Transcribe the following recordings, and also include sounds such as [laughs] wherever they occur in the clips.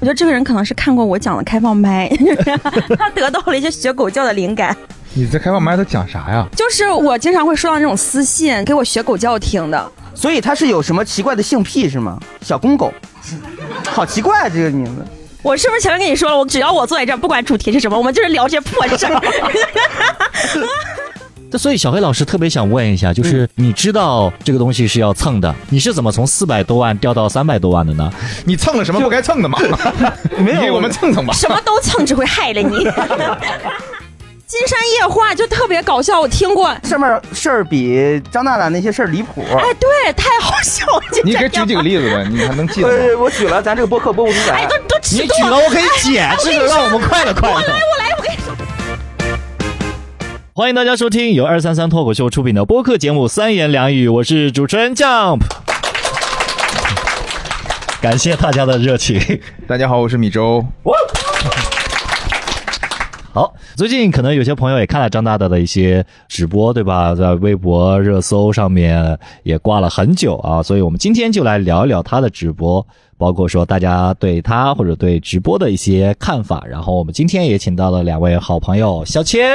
我觉得这个人可能是看过我讲的开放麦，[laughs] 他得到了一些学狗叫的灵感。你在开放麦都讲啥呀？就是我经常会收到那种私信，给我学狗叫听的。所以他是有什么奇怪的性癖是吗？小公狗，好奇怪、啊这个名字。我是不是前面跟你说了，我只要我坐在这儿，不管主题是什么，我们就是聊这些破事儿。[laughs] 这所以小黑老师特别想问一下，就是你知道这个东西是要蹭的，你是怎么从四百多万掉到三百多万的呢？你蹭了什么不该蹭的吗？[laughs] 没有给我们蹭蹭吧。什么都蹭，只会害了你。金山夜话就特别搞笑，我听过。上面事儿比张大大那些事儿离谱。哎，对，太好笑了。你给举几个例子呗？你还能记得吗？呃，我举了，咱这个播客播不出哎，来都。都尺度你举了，我可以剪，这个让我们快乐快乐。我来，我给你说。欢迎大家收听由二三三脱口秀出品的播客节目《三言两语》，我是主持人 Jump。感谢大家的热情。大家好，我是米粥。[laughs] 好，最近可能有些朋友也看了张大大的一些直播，对吧？在微博热搜上面也挂了很久啊，所以我们今天就来聊一聊他的直播，包括说大家对他或者对直播的一些看法。然后我们今天也请到了两位好朋友小千，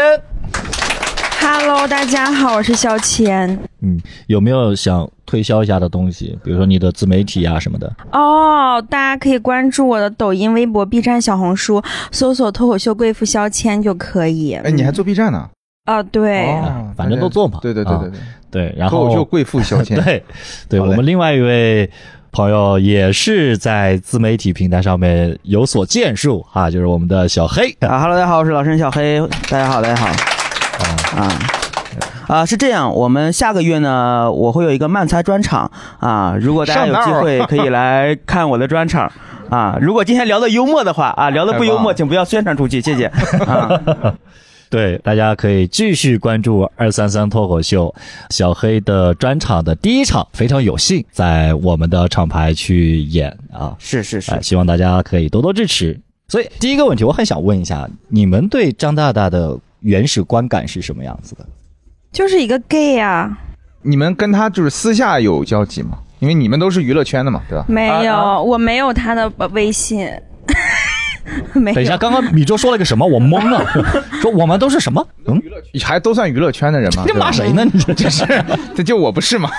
Hello，大家好，我是肖千。嗯，有没有想推销一下的东西？比如说你的自媒体啊什么的？哦，大家可以关注我的抖音、微博、B 站、小红书，搜索“脱口秀贵妇肖谦”就可以。哎，你还做 B 站呢？啊，对，哦反正都做嘛对对对对对。对，然后脱口秀贵妇肖千。[laughs] 对，对我们另外一位朋友也是在自媒体平台上面有所建树啊，就是我们的小黑。啊哈喽，大家好，我是老陈小黑，大家好，大家好。啊啊，是这样，我们下个月呢，我会有一个漫才专场啊，如果大家有机会可以来看我的专场啊。如果今天聊的幽默的话啊，聊的不幽默，请不要宣传出去，谢谢啊。[laughs] 对，大家可以继续关注二三三脱口秀小黑的专场的第一场，非常有幸在我们的厂牌去演啊，是是是哎，，希望大家可以多多支持。所以第一个问题，我很想问一下，你们对张大大的原始观感是什么样子的？就是一个 gay 啊，你们跟他就是私下有交集吗？因为你们都是娱乐圈的嘛，对吧？没有，啊我没有他的微信。[laughs] 没等一下，刚刚米粥说了个什么？我懵了，[laughs] 说我们都是什么？嗯，还都算娱乐圈的人嘛？你对吧骂谁呢？你这这是？[laughs] 这就我不是嘛，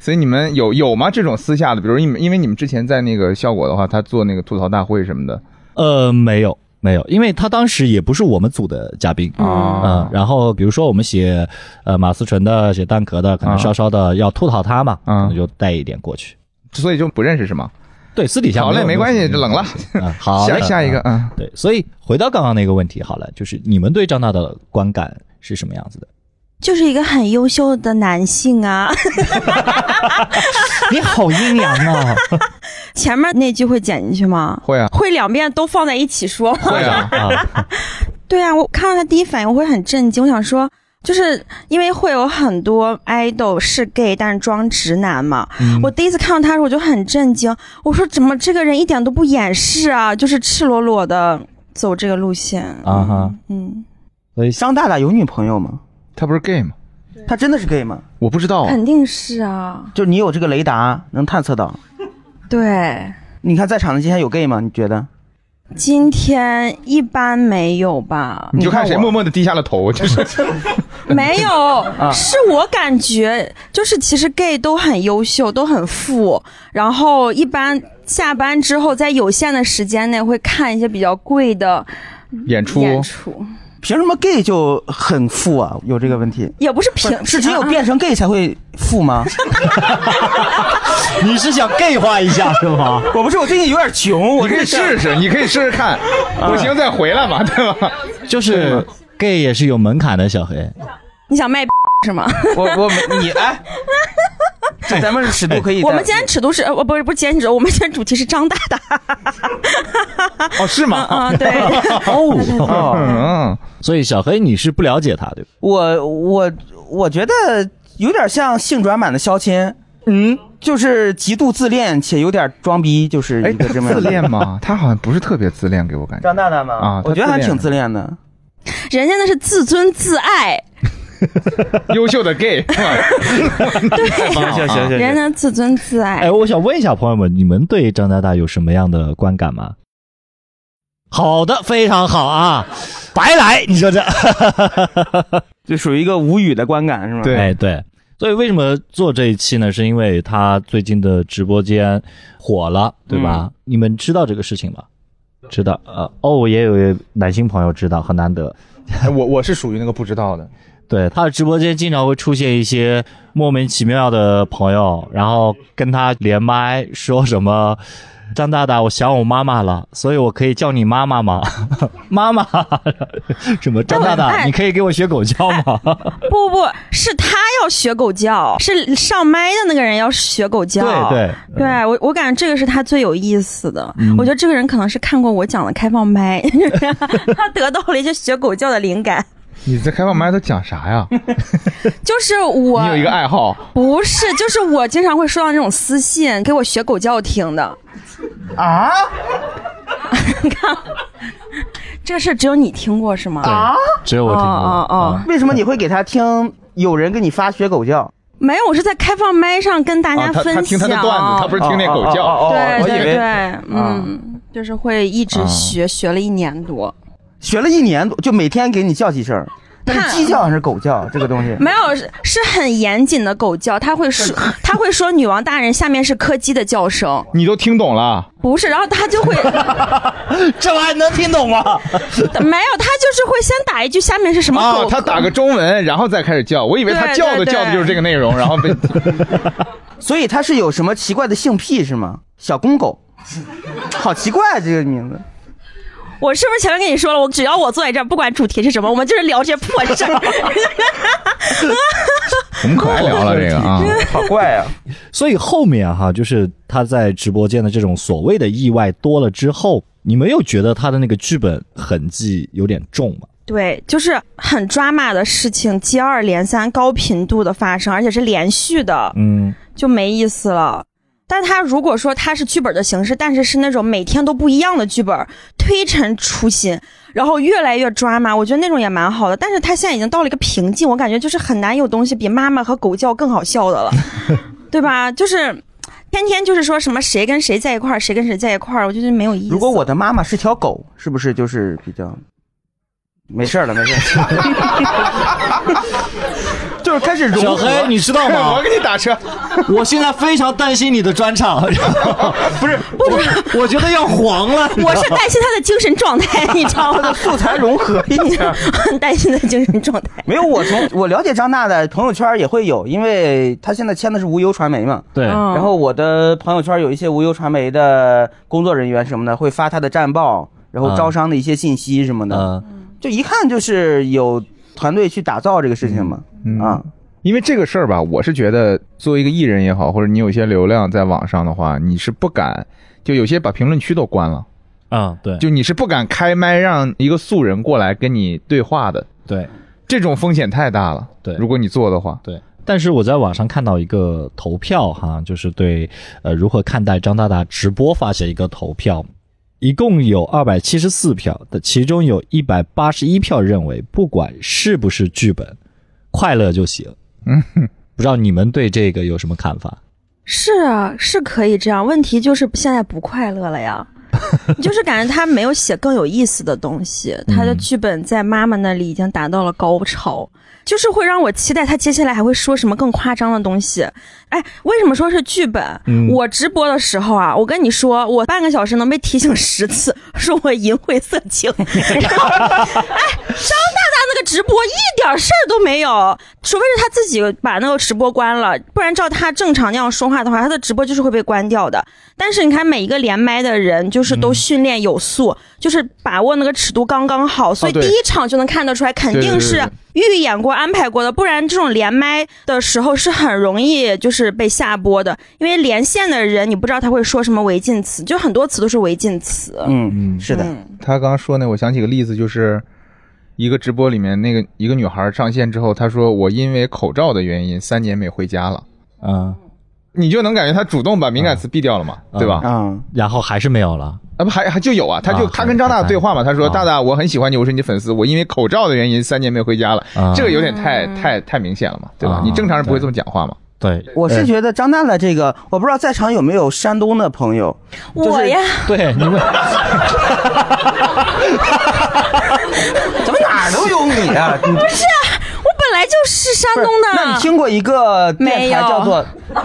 所以你们有有吗？这种私下的，比如你们，因为你们之前在那个效果的话，他做那个吐槽大会什么的呃，没有，没有，因为他当时也不是我们组的嘉宾。嗯，啊，然后比如说我们写呃马思纯的、写蛋壳的，可能啊稍稍的要吐槽他嘛，啊可能就带一点过去。所以就不认识是吗？对，私底下好嘞，没关系，有冷了。啊，好，下下一个，啊嗯，对，所以回到刚刚那个问题，好了，就是你们对张大的观感是什么样子的？就是一个很优秀的男性啊。[laughs] 你好阴阳啊！[laughs] 前面那句会剪进去吗？会啊，会两遍都放在一起说吗？会啊，[laughs] 啊，对啊，我看到他第一反应我会很震惊，我想说，就是因为会有很多 idol 是 gay 但是装直男嘛。嗯我第一次看到他的时候我就很震惊，我说怎么这个人一点都不掩饰啊，就是赤裸裸的走这个路线啊哈，嗯，所以张大大有女朋友吗？他不是 gay 吗？他真的是 gay 吗？我不知道啊，肯定是啊，就你有这个雷达能探测到？对。你看在场的今天有 gay 吗？你觉得？今天一般没有吧？你就看谁默默的低下了头，就是 [laughs] 没有，是我感觉就是其实 gay 都很优秀，都很富，然后一般下班之后在有限的时间内会看一些比较贵的演出演出，凭什么 gay 就很富啊？有这个问题？也不是凭是只有变成 gay 才会富吗？[laughs] 你是想 gay 化一下是吗？我不是，我最近有点穷，我你可以试试，你可以试试看，不行再回来嘛，对吧？就是 gay 也是有门槛的，小黑。你想卖是吗？我我你哎，这咱们尺度可以在。我们今天尺度是呃不是不是今天尺度，我们今天主题是张大大，哦，是吗？嗯对，哦，哦，嗯，所以小黑你是不了解他对吧？我我我觉得有点像性转版的肖谦，嗯，就是极度自恋且有点装逼，就是哎，一个这么他自恋吗？他好像不是特别自恋，给我感觉。张大大吗？啊我觉得还挺自恋的。人家那是自尊自爱，[laughs] 优秀的 gay，是吧 [laughs] 太棒了行行行行人的自尊自爱。哎，我想问一下朋友们，你们对张大大有什么样的观感吗？好的，非常好啊，白来，你说这，[laughs] 就属于一个无语的观感是吗？对哎对。所以为什么做这一期呢？是因为他最近的直播间火了，对吧？你们知道这个事情吗？知道，呃，哦，也有男性朋友知道，很难得。哎我我是属于那个不知道的，对，他的直播间经常会出现一些莫名其妙的朋友，然后跟他连麦说什么。张大大，我想我妈妈了，所以我可以叫你妈妈吗？[laughs] 妈妈，什么张大大，哎你可以给我学狗叫吗？[laughs] 不不，是他要学狗叫，是上麦的那个人要学狗叫。对对，对我，我感觉这个是他最有意思的。嗯我觉得这个人可能是看过我讲的开放麦，[laughs] 他得到了一些学狗叫的灵感。你在开放麦都讲啥呀？[laughs] 就是我你有一个爱好，不是，就是我经常会收到那种私信，给我学狗叫听的。啊，你 [laughs] 看，这个事只有你听过是吗？啊，只有我听过。哦哦为什么你会给他听？有人给你发学狗叫？没有，我是在开放麦上跟大家分享。他听他的段子，他不是听那狗叫。哦哦哦哦对我以为对对，嗯，就是会一直学，学了一年多。学了一年多，就每天给你叫几声。那是鸡叫还是狗叫？这个东西没有，是是很严谨的狗叫，他会说，[laughs] 他会说女王大人，下面是柯基的叫声，你都听懂了？[laughs] 不是，然后他就会 [laughs] 这玩意能听懂吗？没有，他就是会先打一句下面是什么狗，，啊他打个中文，然后再开始叫。我以为他叫的叫的就是这个内容，然后被所以它是有什么奇怪的性癖是吗？小公狗，好奇怪这个名字。我是不是前面跟你说了，我只要我坐在这儿，不管主题是什么，我们就是聊这些破事儿。我们可爱聊了这个啊。好怪啊！所以后面哈，就是他在直播间的这种所谓的意外多了之后，你没有觉得他的那个剧本痕迹有点重吗？对，就是很抓马的事情接二连三、高频度的发生，而且是连续的，嗯，就没意思了。但他如果说他是剧本的形式，但是是那种每天都不一样的剧本，推陈出新，然后越来越抓马，我觉得那种也蛮好的。但是他现在已经到了一个瓶颈，我感觉就是很难有东西比妈妈和狗叫更好笑的了，[laughs] 对吧？就是天天就是说什么谁跟谁在一块儿，谁跟谁在一块儿，我觉得没有意思。如果我的妈妈是条狗，是不是就是比较？没事了，没事儿。[laughs] 就是开始融合。小黑，[laughs] 你知道吗我吗？给你打车，[laughs] 我现在非常担心你的专场，[laughs] 不是，不是我觉得要黄了。我是担心他的精神状态，你知道吗？素材融合一下。很担心他的精神状态。没有，我从我了解张大的朋友圈也会有，因为他现在签的是无忧传媒嘛。对，嗯然后我的朋友圈有一些无忧传媒的工作人员什么的，会发他的战报，然后招商的一些信息什么的，嗯，就一看就是有团队去打造这个事情嘛。嗯啊，因为这个事儿吧，我是觉得作为一个艺人也好，或者你有一些流量在网上的话，你是不敢，就有些把评论区都关了，啊，对，就你是不敢开麦让一个素人过来跟你对话的，对。这种风险太大了。对。如果你做的话，对，但是我在网上看到一个投票哈，就是对呃如何看待张大大直播发起一个投票，一共有二百七十四票的，其中有一百八十一票认为不管是不是剧本，快乐就行。嗯，不知道你们对这个有什么看法？是啊，是可以这样，问题就是现在不快乐了呀。[laughs] 就是感觉他没有写更有意思的东西，他的剧本在妈妈那里已经达到了高潮，就是会让我期待他接下来还会说什么更夸张的东西。哎，为什么说是剧本？嗯我直播的时候啊，我跟你说，我半个小时能被提醒十次，说我淫秽色情。[laughs] [laughs] 哎，张大大那个直播一点事儿都没有，除非是他自己把那个直播关了，不然照他正常那样说话的话，他的直播就是会被关掉的。但是你看，每一个连麦的人就是都训练有素，就是把握那个尺度刚刚好，所以第一场就能看得出来，肯定是预演过、安排过的，不然这种连麦的时候是很容易就是被下播的，因为连线的人你不知道他会说什么违禁词，就很多词都是违禁词。嗯，嗯是的，嗯。他刚刚说那，我想起个例子，就是一个直播里面那个一个女孩上线之后，她说我因为口罩的原因三年没回家了，嗯，你就能感觉她主动把敏感词避掉了嘛，嗯对吧？嗯，然后还是没有了。啊不还还就有啊，他就啊他跟张大大对话嘛，他说啊大大我很喜欢你，我是你粉丝，我因为口罩的原因三年没回家了啊，这个有点太太太明显了嘛，对吧啊？你正常人不会这么讲话嘛？对，我是觉得张娜的这个，我不知道在场有没有山东的朋友，我呀，对你们。[laughs] 怎么哪儿都有你啊？不是来就是山东的。那你听过一个电台叫做 [laughs]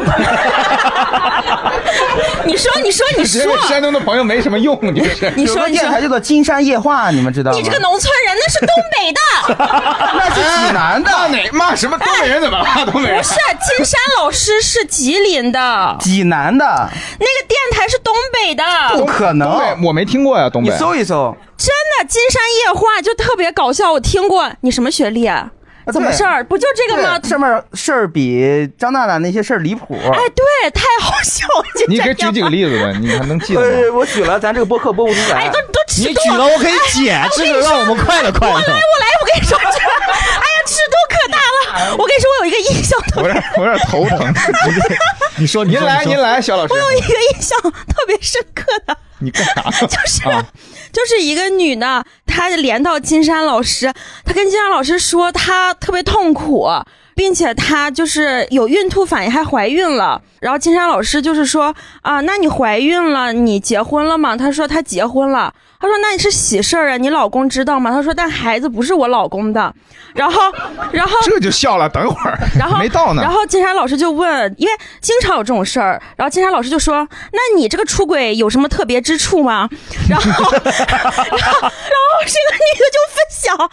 你说，你说，你说，山东的朋友没什么用，你这是。[laughs] 你说，电台叫做《金山夜话》，你们知道吗？你这个农村人那是东北的，[laughs] 那是济南的，骂哪骂什么东北人怎么？骂东北人不是金山老师是吉林的，济南的，那个电台是东北的，不可能我没听过呀，东北你北。搜一搜，真的金山夜话就特别搞笑，我听过。你什么学历啊？怎么事儿？不就这个吗？对上面事儿比张大大那些事儿离谱。哎，对，太好笑了。你给举几个？例子吧？你还能记得呃，吗？[laughs] 我举了，咱这个播客播不出哎，来都。都尺度你举了，我可以剪，这个让我们快乐快乐。我来，我来，我跟你说，这哎呀，尺度可大了。[laughs] 我跟你说，我有一个印象特别，我有点我有点头疼。[laughs] 你说，你您来，您来，小老师我，有一个印象特别深刻的。你干啥？就是、啊就是一个女的，她连到金山老师，她跟金山老师说她特别痛苦，并且她就是有孕吐反应，还怀孕了。然后金山老师就是说啊，那你怀孕了，你结婚了吗？她说她结婚了。她说那你是喜事儿啊，你老公知道吗？她说但孩子不是我老公的。然后，[laughs] 然后这就笑了。等会儿，然后没到呢然。后金山老师就问，因为经常有这种事儿，然后金山老师就说：“ [laughs] 那你这个出轨有什么特别之处吗？”然后，[laughs] 然后，然后这个女的就分享。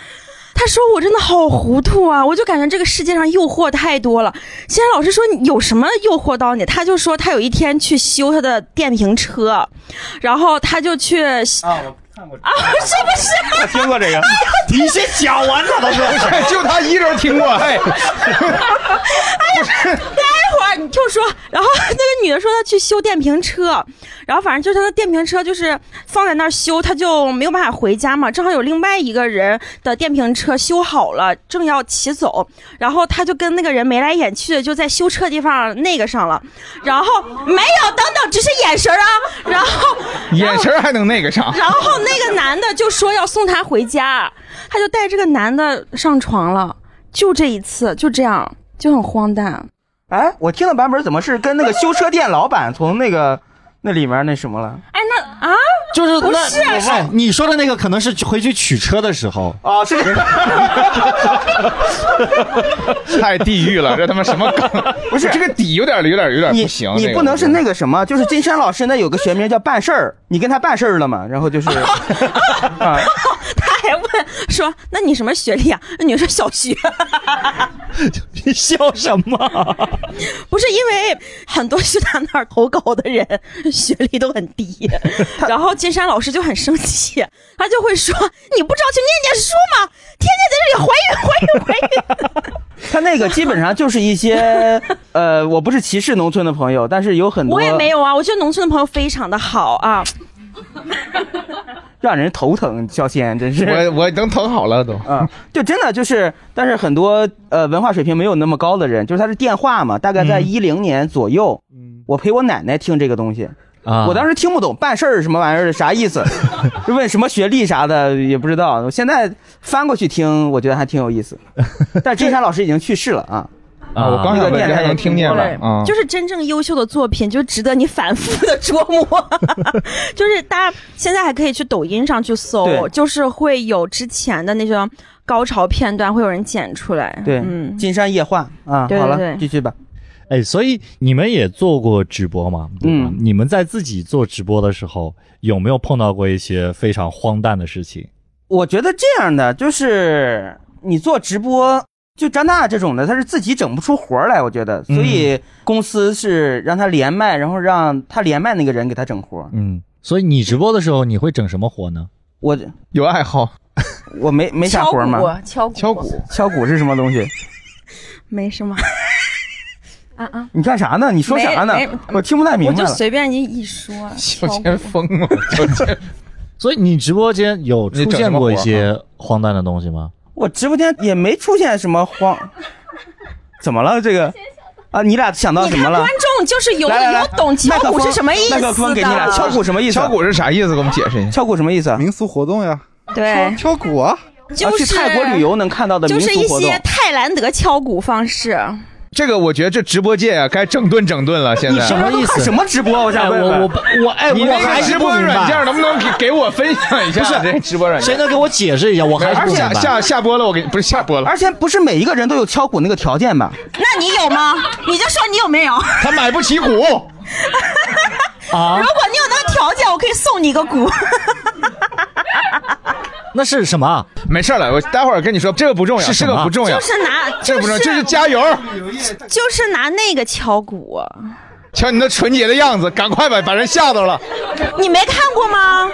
她说：“我真的好糊涂啊！我就感觉这个世界上诱惑太多了。”现在老师说：“你有什么诱惑到你？”他就说他有一天去修他的电瓶车，然后他就去啊，我看过，啊，是不是？他听过这个。[laughs] 你先讲完他都说。[laughs] 就他一人听过，哎，待会儿你听我说，然后那个女的说她去修电瓶车，然后反正就是她的电瓶车就是放在那儿修，她就没有办法回家嘛。正好有另外一个人的电瓶车修好了，正要骑走，然后她就跟那个人眉来眼去的就在修车地方那个上了，然后没有，等等，只是眼神啊，然后眼神还能那个上。然后那个男的就说要送她回家，她就带这个男的上床了，就这一次，就这样，就很荒诞。哎，我听的版本怎么是跟那个修车店老板从那个那里面那什么了？哎，那啊。就是那不是哎你说的那个可能是回去取车的时候，啊，是这个，[laughs] 太地狱了，这他妈什么梗？[laughs] 不是这个底有点有点有点不行。你这个不能是那个什么，就是金山老师那有个学名叫办事儿，你跟他办事儿了嘛？然后就是 [laughs] 啊，他还问说：“那你什么学历啊？”那女生小学，你笑什么？不是因为很多去他那儿投稿的人学历都很低，然后金山老师就很生气，[laughs] 他就会说：“你不知道去念念书吗？天天在这里怀孕怀孕怀孕。[laughs] [laughs] 他那个基本上就是一些呃，我不是歧视农村的朋友，但是有很”多我也没有啊，我觉得农村的朋友非常的好啊。让人头疼，小仙真是。我我能疼好了都。啊，就真的就是，但是很多呃文化水平没有那么高的人，就是他是电话嘛，大概在一零年左右，我陪我奶奶听这个东西，啊我当时听不懂办事儿什么玩意儿啥意思，[laughs] 就问什么学历啥的也不知道。我现在翻过去听，我觉得还挺有意思。[laughs] 但是金山老师已经去世了啊，啊，我刚想问这还能听见吗？对啊，就是真正优秀的作品，就值得你反复的琢磨。[laughs] 就是大家现在还可以去抖音上去搜，就是会有之前的那种高潮片段，会有人剪出来。对，嗯，金山夜话啊，好了，继续吧。哎，所以你们也做过直播吗？嗯你们在自己做直播的时候，有没有碰到过一些非常荒诞的事情？我觉得这样的就是你做直播，就张娜这种的，他是自己整不出活来，我觉得，所以公司是让他连麦，然后让他连麦那个人给他整活。嗯，所以你直播的时候，你会整什么活呢？我有爱好，我没没啥活儿嘛，敲鼓，敲鼓，敲鼓是什么东西？[laughs] 没什么。啊啊！你干啥呢？你说啥呢？我听不太明白我就。随便你一说，[laughs] 小前疯了，小前 [laughs] 所以你直播间有出现过一些荒诞的东西吗？我直播间也没出现什么荒，[laughs] 怎么了？这个啊，你俩想到什么了观？众就是有来来来有懂敲鼓是什么意思麦克风给你俩，敲鼓什么意思？敲鼓是啥意思？给我们解释一下。敲鼓什么意思？民俗活动呀，对，敲鼓啊，就是去泰国旅游能看到的民就是一俗活动些。泰兰德敲鼓方式。这个我觉得这直播界啊，该整顿整顿了。现在什么意思？什么直播？我哎，想问问。我我我哎，你那我还直播软件能不能给给我分享一下？不是这直播软件谁能给我解释一下？我还是而不。下下下播了，我给你不是下播了，而且不是每一个人都有敲鼓那个条件吧？那你有吗？你就说你有没有？他买不起鼓。啊 [laughs] 如，果你有那个条件，我可以送你一个鼓。那是什么？没事了，我待会儿跟你说，这个不重要，这是什么个不重要，就是拿，这个不重要，就是这是加油，就是拿那个敲鼓，瞧你那纯洁的样子，赶快把把人吓到了。你没看过吗？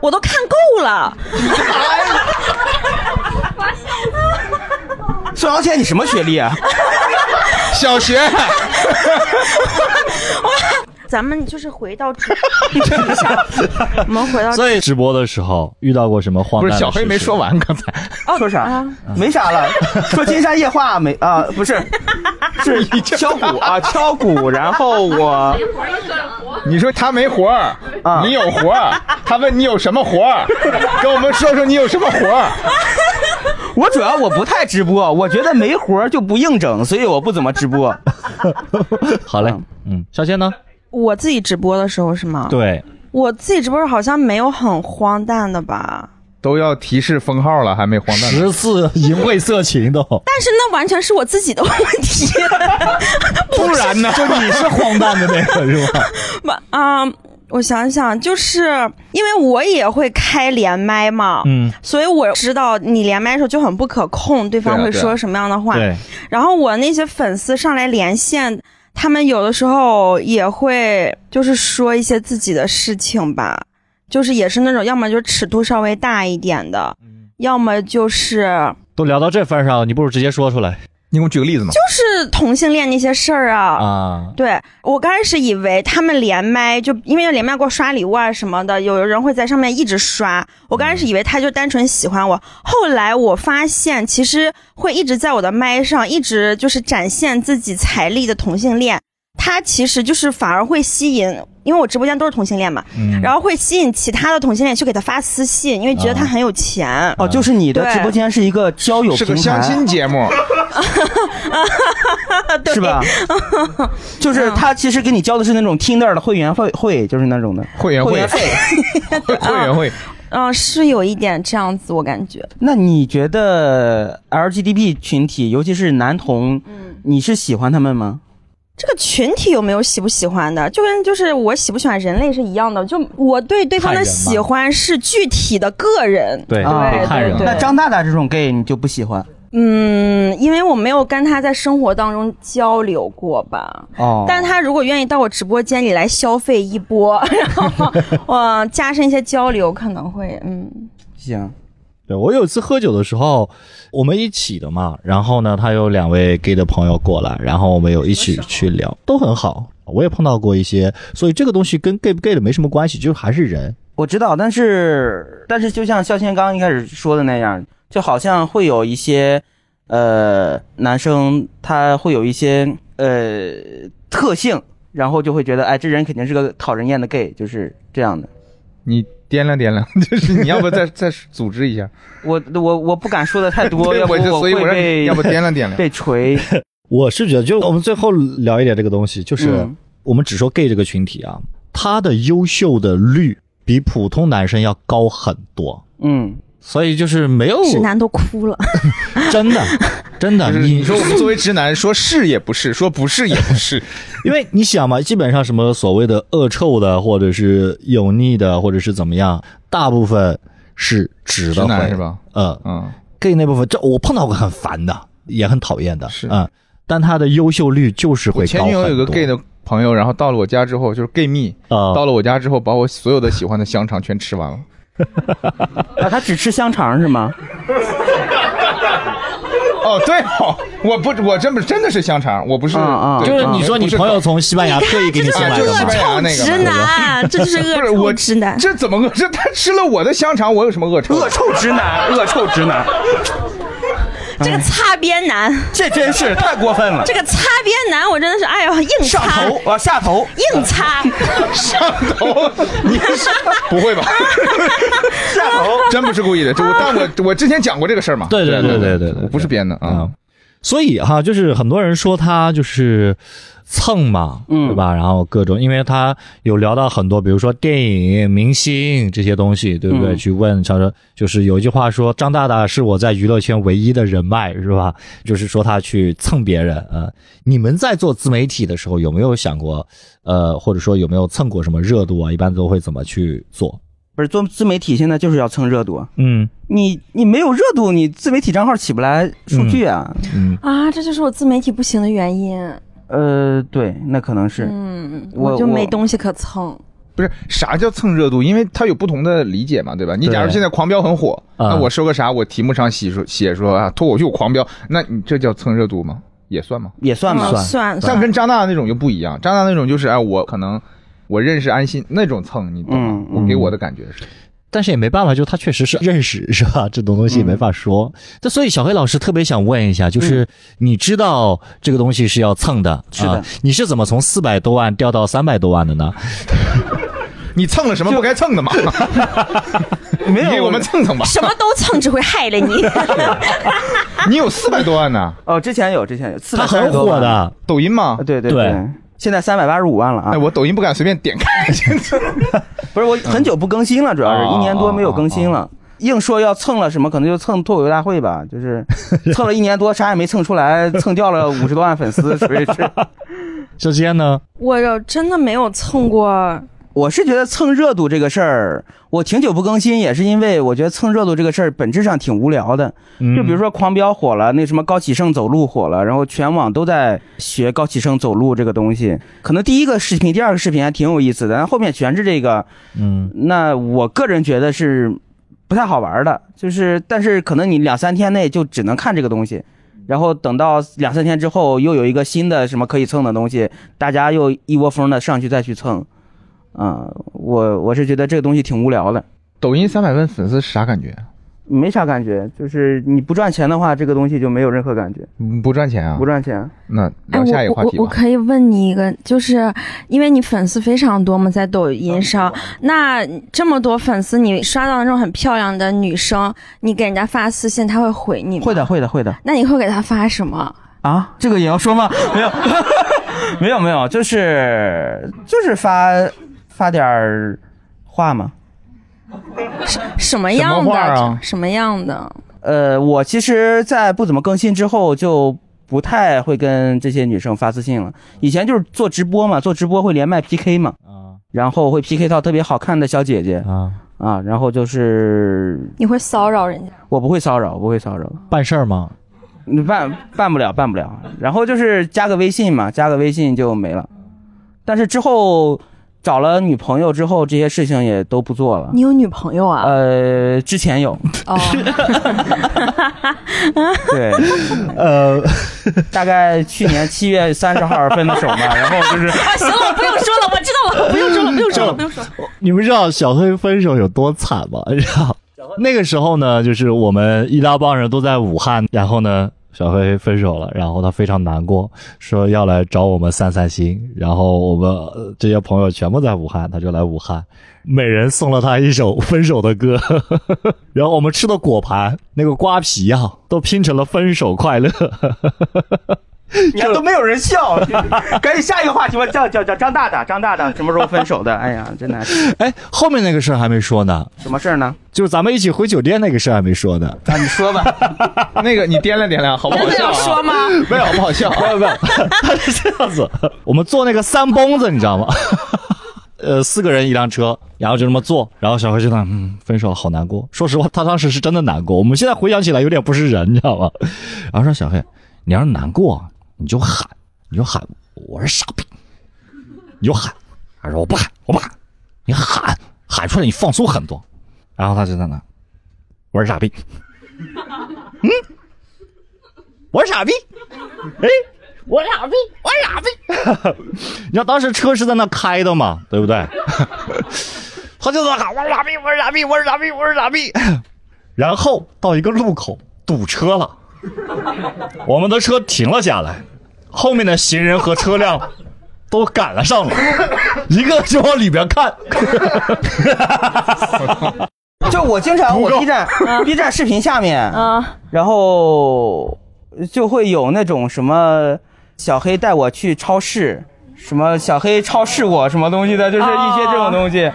我都看够了。[laughs] 宋小倩，你什么学历啊？小学，[laughs] 咱们就是回到主 [laughs] 我们回到所以直播的时候遇到过什么荒不是小黑没说完，刚才说啥啊？没啥了，[laughs] 说金山夜话没啊？不是，是 [laughs] 敲鼓啊，敲鼓。然后我你说他没活儿啊，你有活儿，他问你有什么活儿，跟我们说说你有什么活儿。我主要我不太直播，我觉得没活儿就不硬整，所以我不怎么直播。好嘞，嗯，小谢呢？我自己直播的时候是吗？，对，我自己直播时候好像没有很荒诞的吧？都要提示封号了，还没荒诞。十次淫秽色情都，但是那完全是我自己的问题，[laughs] 不然呢？就你是荒诞的那个是吧？[laughs] 不啊、我想想，就是因为我也会开连麦嘛，嗯，所以我知道你连麦的时候就很不可控，对方会说什么样的话。对，然后我那些粉丝上来连线，他们有的时候也会就是说一些自己的事情吧，就是也是那种要么就尺度稍微大一点的，要么就是都聊到这份上了，你不如直接说出来你给我举个例子嘛？就是同性恋那些事儿啊。啊。对我刚开始以为他们连麦，就因为连麦给我刷礼物啊什么的，有人会在上面一直刷。我刚开始以为他就单纯喜欢我，后来我发现其实会一直在我的麦上一直就是展现自己财力的同性恋，他其实就是反而会吸引，因为我直播间都是同性恋嘛，嗯然后会吸引其他的同性恋去给他发私信，因为觉得他很有钱。哦，就是你的直播间是一个交友平台是个相台，亲节目，[laughs] 是吧？[laughs] 就是他其实给你交的是那种 Tinder 的会员会会，就是那种的会员会会员费。[laughs] 会员会。嗯、是有一点这样子，我感觉。那你觉得 LGBT 群体，尤其是男同，嗯你是喜欢他们吗？这个群体有没有喜不喜欢的，就跟就是我喜不喜欢人类是一样的。就我对对方的喜欢是具体的个人，对，对看人对那张大大这种 gay 你就不喜欢嗯，因为我没有跟他在生活当中交流过吧。哦？但他如果愿意到我直播间里来消费一波，然后 [laughs] 呃加深一些交流，可能会嗯。行，对我有一次喝酒的时候，我们一起的嘛，然后呢，他有两位 gay 的朋友过来，然后我们有一起去聊，都很好。我也碰到过一些，所以这个东西跟 gay 不 gay 的没什么关系，就是还是人。我知道，但是但是就像肖谦刚一开始说的那样，就好像会有一些呃男生他会有一些呃特性，然后就会觉得哎这人肯定是个讨人厌的 gay，就是这样的。你掂量掂量，[laughs] 就是你要不再再组织一下？[laughs] 我我我不敢说的太多，[laughs] 要不所以我被你要不掂量掂量。被锤。我是觉得，就我们最后聊一点这个东西，就是嗯我们只说 gay 这个群体啊，他的优秀的率比普通男生要高很多，嗯，所以就是没有直男都哭了，真 [laughs] 的真的，你你说 [laughs] 我们作为直男，说是也不是，[laughs] 说不是也不是，因为你想嘛，基本上什么所谓的恶臭的，或者是油腻的，或者是怎么样，大部分是直的直男是吧？嗯嗯，，gay 那部分，这我碰到过很烦的，也很讨厌的，是嗯，但他的优秀率就是会高很多。前女友有个 gay 的朋友，然后到了我家之后，就是 gay 蜜，啊，到了我家之后，把我所有的喜欢的香肠全吃完了。[laughs] 啊，他只吃香肠是吗？哦，对哦，我不，我真不真的是香肠，我不是，啊啊对就是你说你是朋友从西班牙特意给你送来的就是西班牙？那个直男，这就是恶不是我臭直男。这怎么恶？这他吃了我的香肠，我有什么恶臭？恶臭直男，恶臭直男。这个擦边男，这真是太过分了。这个擦边男，我真的是哎呦硬上擦，头啊，下头，硬擦，[laughs] 上头，你是 [laughs] 不会吧？下头。[laughs] 真不是故意的，这我但我我之前讲过这个事儿嘛。对对对对对对不是编的啊啊。。所以哈，就是很多人说他就是蹭嘛，嗯对吧？然后各种，因为他有聊到很多，比如说电影、明星这些东西，对不对？嗯去问他说，就是有一句话说，张大大是我在娱乐圈唯一的人脉，是吧？就是说他去蹭别人啊、呃你们在做自媒体的时候，有没有想过，呃，或者说有没有蹭过什么热度啊？一般都会怎么去做？不是做自媒体，现在就是要蹭热度。嗯你你没有热度，你自媒体账号起不来数据啊。嗯，啊，这就是我自媒体不行的原因。呃，对，那可能是。嗯，我我就没东西可蹭。不是啥叫蹭热度，因为它有不同的理解嘛，对吧？你假如现在狂飙很火，啊那我说个啥？我题目上写说写说啊脱口秀狂飙，那你这叫蹭热度吗？也算吗？也算吗？算算但跟张大大那种就不一样，张大大那种就是哎，我可能我认识安心那种蹭，你懂吗嗯？我给我的感觉是，但是也没办法，就他确实是认识，是吧？这种东西也没法说。这、所以小黑老师特别想问一下，就是你知道这个东西是要蹭的，是的啊你是怎么从四百多万掉到三百多万的呢？[laughs] 你蹭了什么不该蹭的吗？[laughs] 没有给我们蹭蹭吧。什么都蹭，只会害了你。[laughs] 你有四百多万呢，哦，之前有，之前有，他很火的，抖音吗啊，？对对对现在三百八十五万了啊哎，！我抖音不敢随便点开。[laughs] 不是我很久不更新了，主要是哦一年多没有更新了。硬说要蹭了什么，可能就蹭脱口秀大会吧，就是蹭了一年多，啥也没蹭出来，蹭掉了 [laughs] 五十多万粉丝，属于是。之间呢？我真的没有蹭过。我是觉得蹭热度这个事儿，我挺久不更新，也是因为我觉得蹭热度这个事儿本质上挺无聊的。嗯就比如说狂飙火了，那什么高启盛走路火了，然后全网都在学高启盛走路这个东西。可能第一个视频、第二个视频还挺有意思的，但后面全是这个，嗯，那我个人觉得是不太好玩的。就是，但是可能你两三天内就只能看这个东西，然后等到两三天之后又有一个新的什么可以蹭的东西，大家又一窝蜂的上去再去蹭。啊、我我是觉得这个东西挺无聊的。抖音三百万粉丝是啥感觉？没啥感觉，就是你不赚钱的话，这个东西就没有任何感觉，嗯不赚钱啊不？赚钱。那哎，聊下一个我我话题吧。我可以问你一个，就是因为你粉丝非常多嘛，在抖音上，那这么多粉丝，你刷到那种很漂亮的女生，你给人家发私信，他会回你吗？会的，。会的，会的。那你会给他发什么？啊，这个也要说吗？[laughs] 没有，[laughs] 没有，没有，就是就是发发点儿话吗。什么样什么样的？啊什么样的？呃，我其实，在不怎么更新之后，就不太会跟这些女生发私信了。以前就是做直播嘛，做直播会连麦 PK 嘛，啊然后会 PK 到特别好看的小姐姐啊，啊，然后就是你会骚扰人家？我不会骚扰，不会骚扰。办事儿吗？你办办不了，办不了。然后就是加个微信嘛，加个微信就没了。但是之后找了女朋友之后，这些事情也都不做了。你有女朋友啊？呃，之前有，哦，[laughs] 对，呃，大概去年七月三十号分的手嘛，[laughs] 然后就是啊，行了，不用说了，我知道了，不用说了，不用说了，不用说了。你们知道小黑分手有多惨吗？你知道那个时候呢，就是我们一大帮人都在武汉，然后呢，小黑分手了，然后他非常难过，说要来找我们散散心。然后我们、这些朋友全部在武汉，他就来武汉，每人送了他一首 [laughs] 分手的歌，[laughs] 然后我们吃的果盘那个瓜皮啊，都拼成了分手快乐。[laughs] 你看都没有人笑，[laughs] 赶紧下一个话题吧，叫叫叫张大大，张大大什么时候分手的？哎呀，真难受。哎，后面那个事儿还没说呢，什么事儿呢？就是咱们一起回酒店那个事儿还没说呢。啊，你说吧。那个你掂量掂量，好不好笑、啊？要说吗？没有，好不好笑？没有没 [laughs] 有，他是这样子，我们坐那个三蹦子，你知道吗？呃，四个人一辆车，然后就这么坐，然后小黑就那嗯，分手好难过。说实话，他当时是真的难过。我们现在回想起来有点不是人，你知道吗？然后说小黑，你要是难过，你就喊，你就喊我是傻逼，你就喊。他说我不喊，我不喊，你喊喊出来，你放松很多。然后他就在那，我是傻逼，嗯，我是傻逼，哎。我是傻逼，我是傻逼。[laughs] 你知道当时车是在那开的嘛，对不对？[laughs] 他就在喊我是傻逼，我是傻逼，我是傻逼，我是傻逼。然后到一个路口堵车了，[laughs] 我们的车停了下来，后面的行人和车辆 [laughs] 都赶了上来，一个就往里边看。[laughs] 就我经常我 B 站 B 站视频下面，啊，然后就会有那种什么小黑带我去超市，什么小黑超市我什么东西的，就是一些这种东西。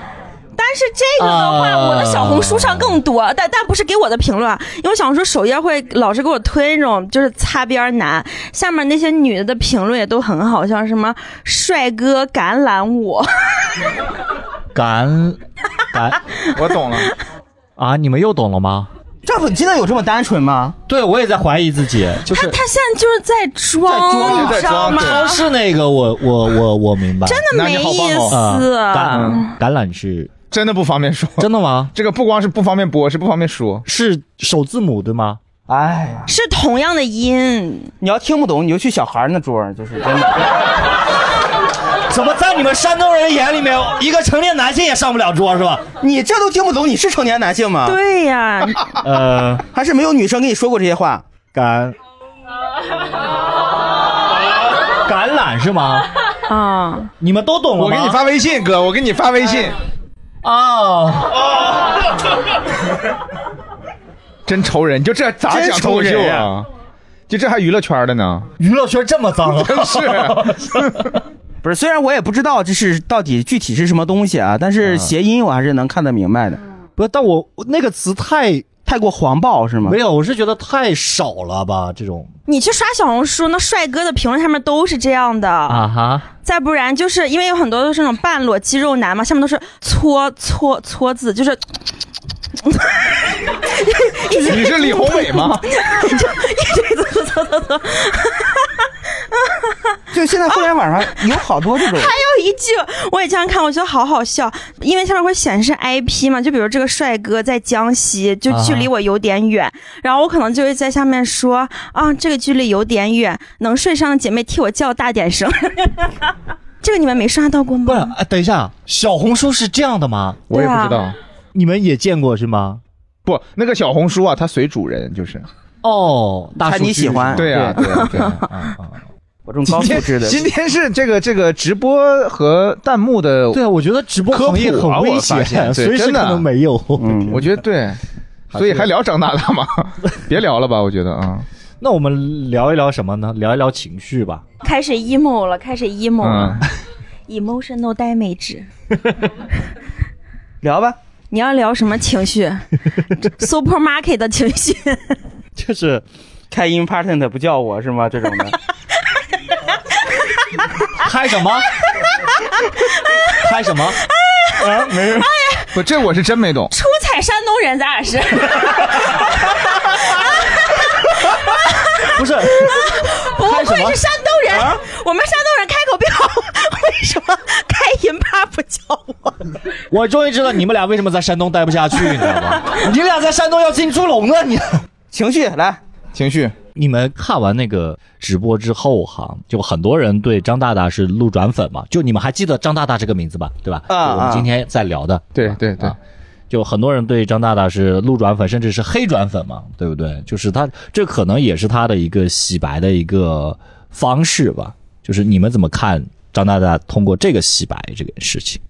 但是这个的话，啊我的小红书上更多，但但不是给我的评论，因为小红书首页会老是给我推那种就是擦边男，下面那些女的的评论也都很好，像什么帅哥橄榄我，赶赶 [laughs] 我懂了，啊！你们又懂了吗？这不真的有这么单纯吗？对，我也在怀疑自己，就是他现在就是在装，在装你知道吗？超市那个我，我我我明白，真的没意思。橄橄榄是真的不方便说。真的吗？这个不光是不方便播，是不方便说。是首字母对吗？哎，是同样的音，你要听不懂，你就去小孩那桌，就是真的。怎么在你们山东人眼里面，一个成年男性也上不了桌是吧？你这都听不懂，你是成年男性吗？，对呀，呃，还是没有女生跟你说过这些话？橄 [laughs] 橄榄是吗？啊，你们都懂？我给你发微信，哥，我给你发微信，啊，真愁人。就这咋真讲脱口秀愁人啊？就这还娱乐圈的呢？娱乐圈这么脏啊！真是。[laughs] 不是，虽然我也不知道这是到底具体是什么东西啊，但是谐音我还是能看得明白的。不是，但我那个词太太过黄暴是吗没？有，我是觉得太少了吧？这种你去刷小红书，那帅哥的评论下面都是这样的。啊哈，再不然就是因为有很多都是那种半裸肌肉男嘛，下面都是搓搓搓字，就是你是李宏伟吗？搓搓搓搓。[laughs] 就现在互联网上有好多这种，还有一句我也经常看，我觉得好好笑，因为下面会显示 IP 嘛，就比如这个帅哥在江西，就距离我有点远，然后我可能就会在下面说啊，这个距离有点远，能睡上的姐妹替我叫大点声。[laughs] 这个你们没刷到过吗不是等一下，小红书是这样的吗？我也不知对道。你们也见过是吗？不，那个小红书啊，它随主人就是。哦，大看你喜欢对啊，对呀，对呀。[laughs] 啊啊！我这种今天高素质的。今天是这个这个直播和弹幕的，对啊，我觉得直播行业很危险，随时真的可能没有。嗯，[laughs] 我觉得对，所以还聊张大大吗？[laughs] 别聊了吧，我觉得啊，那我们聊一聊什么呢？聊一聊情绪吧。开始 emo 了，开始 emo 了、嗯，e m o t i o n a l damage。[laughs] 聊吧。你要聊什么情绪？Supermarket 的情绪。就是开 i m p a r t e n t 不叫我是吗？这种的。开什么？开什么？啊，没有。不，这我是真没懂。出彩山东人，咱俩是。不是，不愧是山东人，我们山东人开口闭口，[laughs] 为什么开银趴不叫我？我终于知道你们俩为什么在山东待不下去，你知道吗？你俩在山东要进猪笼子，你。情绪来，情绪，你们看完那个直播之后哈，就很多人对张大大是路转粉嘛，就你们还记得张大大这个名字吧？对吧？啊就我们今天在聊的，对对对啊，就很多人对张大大是路转粉，甚至是黑转粉嘛，对不对？就是他这可能也是他的一个洗白的一个方式吧。就是你们怎么看张大大通过这个洗白这件事情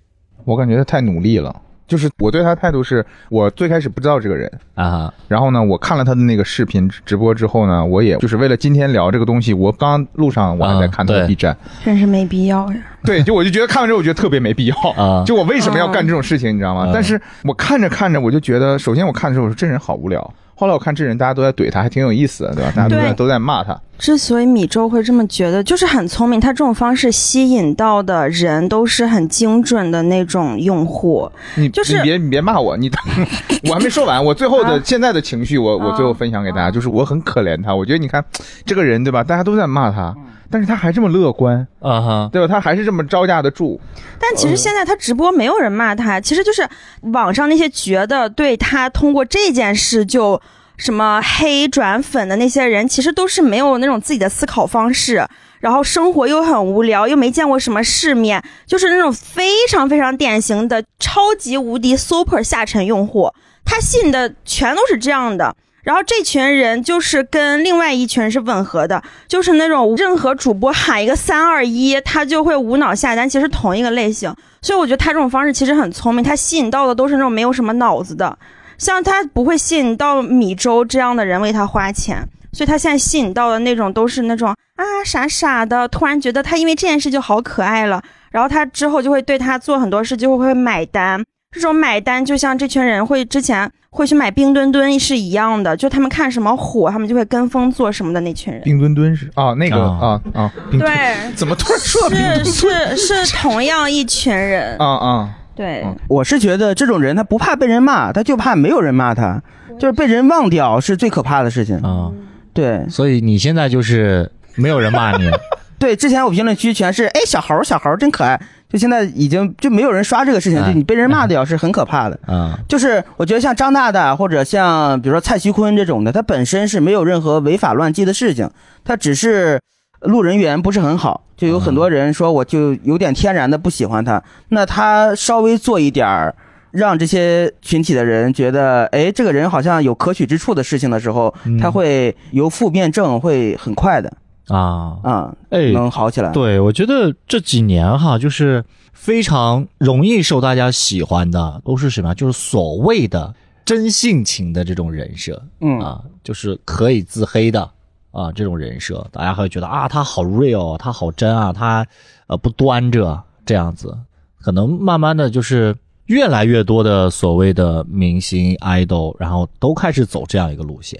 我感觉他太努力了。就是我对他的态度是，我最开始不知道这个人，啊？然后呢，我看了他的那个视频直播之后呢，我也就是为了今天聊这个东西，我刚路上我还在看他的 B 站，真是没必要呀。对，就我就觉得看完之后，我觉得特别没必要啊就我为什么要干这种事情，你知道吗？嗯但是我看着看着，我就觉得，首先我看的时候，我说这人好无聊。后来我看这人，大家都在怼他，还挺有意思的，对吧？大家都在都在骂他。之所以米粥会这么觉得，就是很聪明。他这种方式吸引到的人都是很精准的那种用户。你就是你别你别骂我，你 [laughs] 我还没说完，我最后的、啊现在的情绪，我我最后分享给大家，就是我很可怜他。我觉得你看这个人，对吧？大家都在骂他，但是他还这么乐观，啊哈，对吧？他还是这么招架得住。但其实现在他直播没有人骂他，其实就是网上那些觉得对他通过这件事就什么黑转粉的那些人，其实都是没有那种自己的思考方式，然后生活又很无聊，又没见过什么世面，就是那种非常非常典型的超级无敌 super 下沉用户，他信的全都是这样的。然后这群人就是跟另外一群人是吻合的，就是那种任何主播喊一个三二一，他就会无脑下单，其实同一个类型。所以我觉得他这种方式其实很聪明，他吸引到的都是那种没有什么脑子的，像他不会吸引到米粥这样的人为他花钱，所以他现在吸引到的那种都是那种啊傻傻的，突然觉得他因为这件事就好可爱了，然后他之后就会对他做很多事就会买单。这种买单就像这群人会之前会去买冰墩墩是一样的，就他们看什么火，他们就会跟风做什么的那群人。冰墩墩是啊，那个啊。啊啊，冰墩。对，怎么突然说冰墩是墩？是是同样一群人。啊啊？对，我是觉得这种人他不怕被人骂，他就怕没有人骂他，就是被人忘掉是最可怕的事情。啊，对。所以你现在就是没有人骂你，[laughs] 对，之前我评论区全是哎小猴小猴真可爱，就现在已经就没有人刷这个事情，哎就你被人骂掉是很可怕的。[laughs] 啊就是我觉得像张大大或者像比如说蔡徐坤这种的，他本身是没有任何违法乱纪的事情，他只是路人缘不是很好，就有很多人说我就有点天然的不喜欢他，那他稍微做一点儿。让这些群体的人觉得，哎，这个人好像有可取之处的事情的时候，嗯他会由负变正，会很快的啊，啊、哎，能好起来。对，我觉得这几年哈，就是非常容易受大家喜欢的，都是什么？就是所谓的真性情的这种人设，嗯啊，就是可以自黑的啊，这种人设，大家会觉得啊，他好 real，他好真啊，他呃不端着这样子，可能慢慢的就是越来越多的所谓的明星 idol，然后都开始走这样一个路线。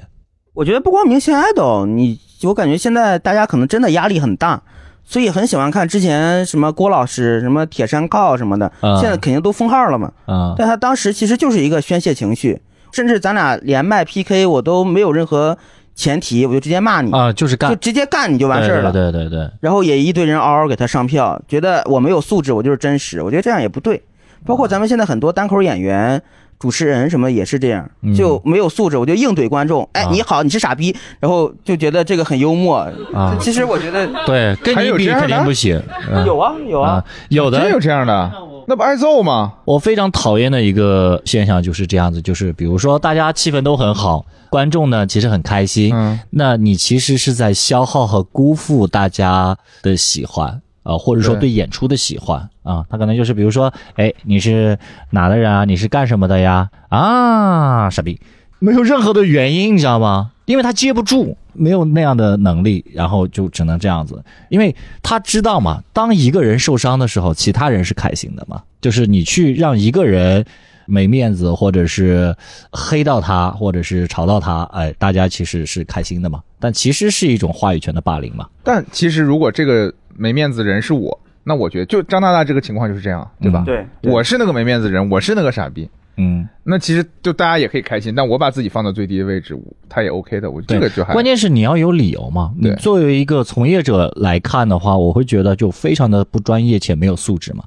我觉得不光明星 idol，你我感觉现在大家可能真的压力很大，所以很喜欢看之前什么郭老师、什么铁山靠什么的，嗯现在肯定都封号了嘛。啊但他当时其实就是一个宣泄情绪，甚至咱俩连麦 PK 我都没有任何前提，我就直接骂你，啊，就是干就直接干你就完事儿了。对对对对，然后也一堆人嗷嗷给他上票，觉得我没有素质，我就是真实。我觉得这样也不对。包括咱们现在很多单口演员、主持人什么也是这样嗯，就没有素质，我就硬怼观众。哎啊，你好，你是傻逼，然后就觉得这个很幽默。啊其实我觉得对，跟你比肯定不行。嗯有啊有啊啊，，有的真有这样的？那不挨揍吗？我非常讨厌的一个现象就是这样子，就是比如说大家气氛都很好，观众呢其实很开心，嗯那你其实是在消耗和辜负大家的喜欢。啊、或者说对对演出的喜欢啊，他可能就是比如说，哎，你是哪的人啊？你是干什么的呀？啊，傻逼，没有任何的原因，你知道吗？因为他接不住，没有那样的能力，然后就只能这样子。因为他知道嘛，当一个人受伤的时候，其他人是开心的嘛。就是你去让一个人没面子，或者是黑到他，或者是吵到他，哎，大家其实是开心的嘛。但其实是一种话语权的霸凌嘛。但其实如果这个没面子的人是我，那我觉得就张大大这个情况就是这样，对吧？嗯对，我是那个没面子的人，我是那个傻逼。嗯，那其实就大家也可以开心，但我把自己放到最低的位置，他也 OK 的，我对，这个就还关键是你要有理由嘛。你对作为一个从业者来看的话，我会觉得就非常的不专业且没有素质嘛。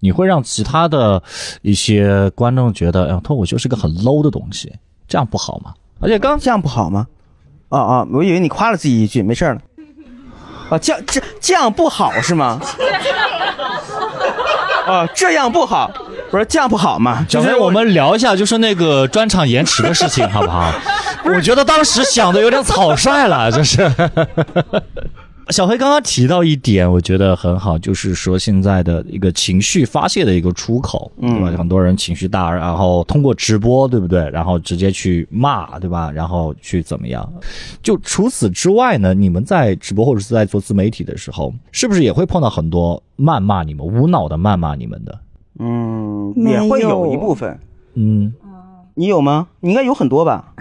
你会让其他的一些观众觉得，哎呀，脱口秀是个很 low 的东西，这样不好吗。而且刚这样不好吗？哦哦，我以为你夸了自己一句，没事儿了。啊，这样这这样不好是吗？啊，这样不好。不是这样不好嘛，就是小飞，我们聊一下就是那个专场延迟的事情，好不好？我觉得当时想的有点草率了，就是。小黑刚刚提到一点，我觉得很好，就是说现在的一个情绪发泄的一个出口，对吧？很多人情绪大，然后通过直播，对不对？然后直接去骂，对吧？然后去怎么样？就除此之外呢，你们在直播或者是在做自媒体的时候，是不是也会碰到很多谩骂你们、无脑的谩骂你们的？嗯，也会有有一部分。嗯，你有吗？你应该有很多吧？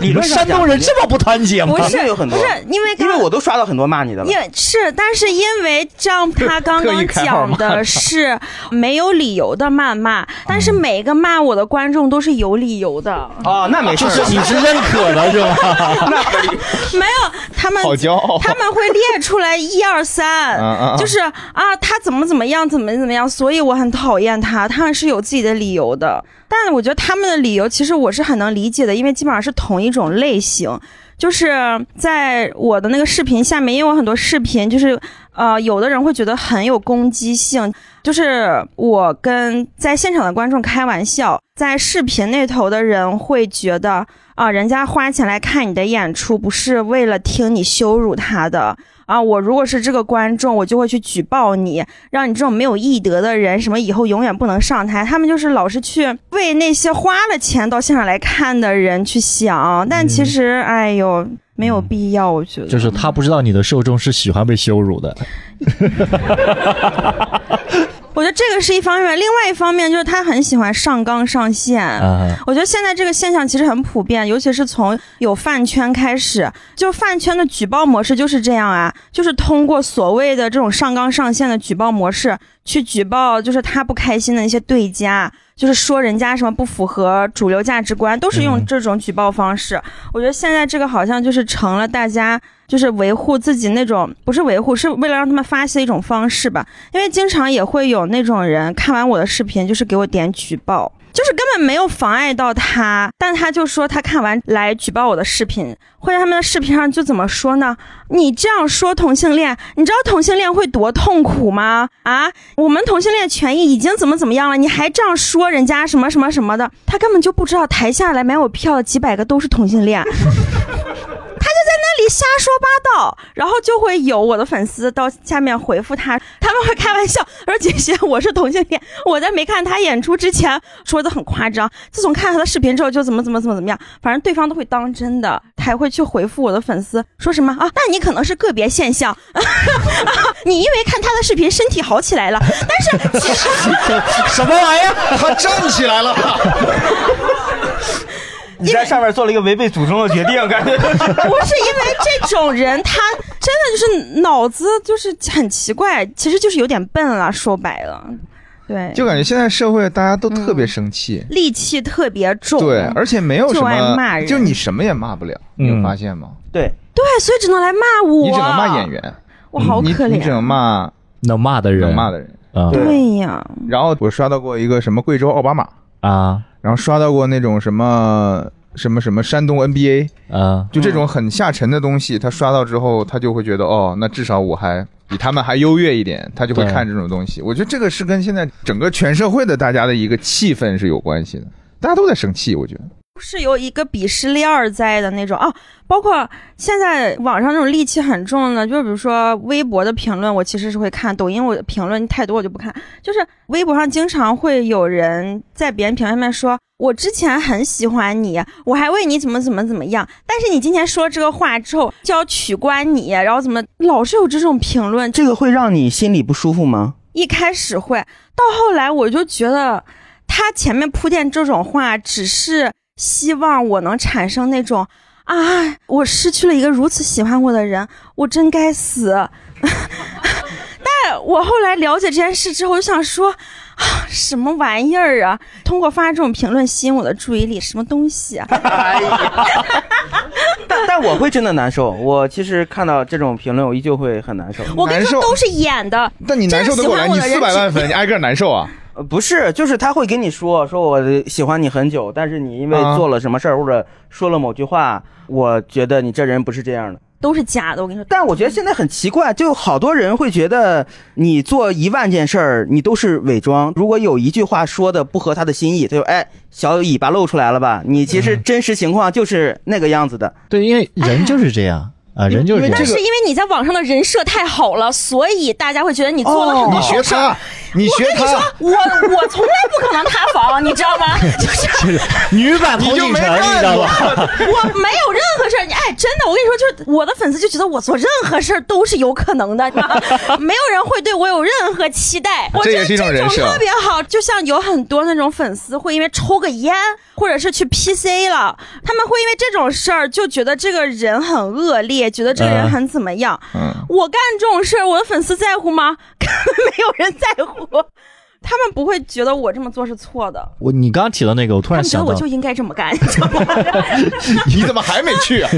理你们山东人这么不团结吗？不是有很多不是因为刚因为我都刷到很多骂你的了因。为是，但是因为张 [laughs] 他刚刚讲的是没有理由的谩骂，但是每一个骂我的观众都是有理由的，哦，那没事儿。就是你是认可的是吧？[laughs] 那可以。没有他们好骄傲他们会列出来一二三，就是啊他怎么怎么样，怎么怎么样，所以我很讨厌他，他们是有自己的理由的，但我觉得他们的理由其实我是很能理解的，因为基本上是同一种类型。就是在我的那个视频下面，因为我很多视频就是，呃，有的人会觉得很有攻击性，就是我跟在现场的观众开玩笑，在视频那头的人会觉得啊，人家花钱来看你的演出，不是为了听你羞辱他的啊。我如果是这个观众，我就会去举报你，让你这种没有艺德的人，什么以后永远不能上台。他们就是老是去为那些花了钱到现场来看的人去想，但其实，哎呦，没有必要，我觉得。就是他不知道你的受众是喜欢被羞辱的。[laughs] 我觉得这个是一方面，另外一方面就是他很喜欢上纲上线。啊，我觉得现在这个现象其实很普遍，尤其是从有饭圈开始，就饭圈的举报模式就是这样啊，就是通过所谓的这种上纲上线的举报模式去举报，就是他不开心的那些对家，就是说人家什么不符合主流价值观，都是用嗯这种举报方式。我觉得现在这个好像就是成了大家就是维护自己那种不是维护，是为了让他们发泄一种方式吧。因为经常也会有那种人看完我的视频，就是给我点举报，就是根本没有妨碍到他，但他就说他看完来举报我的视频，会在他们的视频上就怎么说呢？你这样说同性恋，你知道同性恋会多痛苦吗？啊，我们同性恋权益已经怎么怎么样了，你还这样说人家什么什么什么的，他根本就不知道台下来买我票的几百个都是同性恋。那里瞎说八道，然后就会有我的粉丝到下面回复他，他们会开玩笑说：“姐姐，我是同性恋，我在没看他演出之前说的很夸张，自从看了他的视频之后就怎么怎么怎么怎么样，反正对方都会当真的，还会去回复我的粉丝说什么啊？那你可能是个别现象，啊、你因为看他的视频身体好起来了，但是其实什么玩意儿？他站起来了，[laughs] 你在上面做了一个违背祖宗的决定，感觉。不是因为这种人，他真的就是脑子就是很奇怪，其实就是有点笨了。说白了，对，就感觉现在社会大家都特别生气，戾气特别重。对，而且没有什么骂，人就你什么也骂不了，你有嗯发现吗？对，对，所以只能来骂我。你只能骂演，员，我好可怜你只能。骂能骂的人，能骂的人。对呀，然后我刷到过一个什么贵州奥巴马，啊然后刷到过那种什么什么什么山东 NBA，啊！就这种很下沉的东西，他刷到之后，他就会觉得哦，那至少我还比他们还优越一点，他就会看这种东西。我觉得这个是跟现在整个全社会的大家的一个气氛是有关系的，大家都在生气，我觉得。是有一个鄙视链儿在的那种啊，包括现在网上那种戾气很重的，就比如说微博的评论，我其实是会看；抖音我评论太多我就不看。就是微博上经常会有人在别人评论下面说：“我之前很喜欢你，我还为你怎么怎么怎么样，但是你今天说这个话之后就要取关你，然后怎么老是有这种评论，这个会让你心里不舒服吗？一开始会，到后来我就觉得他前面铺垫这种话，只是希望我能产生那种啊，我失去了一个如此喜欢我的人，我真该死。[laughs] 但我后来了解这件事之后，我就想说。啊，什么玩意儿啊！通过发这种评论吸引我的注意力，什么东西啊？[laughs] 但但我会真的难受。我其实看到这种评论，我依旧会很难受。我跟你说，难受都是演的。但你难受的过来？你四百万粉，你挨个难受啊？呃，不是，就是他会跟你说，说我喜欢你很久，但是你因为啊做了什么事儿、或者说了某句话，我觉得你这人不是这样的。都是假的，我跟你说。但我觉得现在很奇怪，就好多人会觉得你做一万件事儿，你都是伪装。如果有一句话说的不合他的心意，他就哎，小尾巴露出来了吧？你其实真实情况就是那个样子的。对，因为人就是这样 [laughs] 啊，人就是这样但是因为你在网上的人设太好了，所以大家会觉得你做了很多你学好事儿。他，你说他，，我我从来不可能塌房，你知道吗？[laughs] 就是女版童锦城，你知道吧？[laughs] 我没有任何事儿，你哎，真的，我跟你说，就是我的粉丝就觉得我做任何事儿都是有可能的，你知道吗 [laughs] 没有人会对我有任何期待。我觉得这也是一种人设特别好，就像有很多那种粉丝会因为抽个烟，或者是去 PC 了，他们会因为这种事儿就觉得这个人很恶劣，觉得这个人嗯很怎么样。嗯，我干这种事儿，我的粉丝在乎吗？根本没有人在乎，他们不会觉得我这么做是错的，我你刚刚提到那个，我突然想到们觉得我就，应该这么干 [laughs] [laughs] 你怎么还没去啊？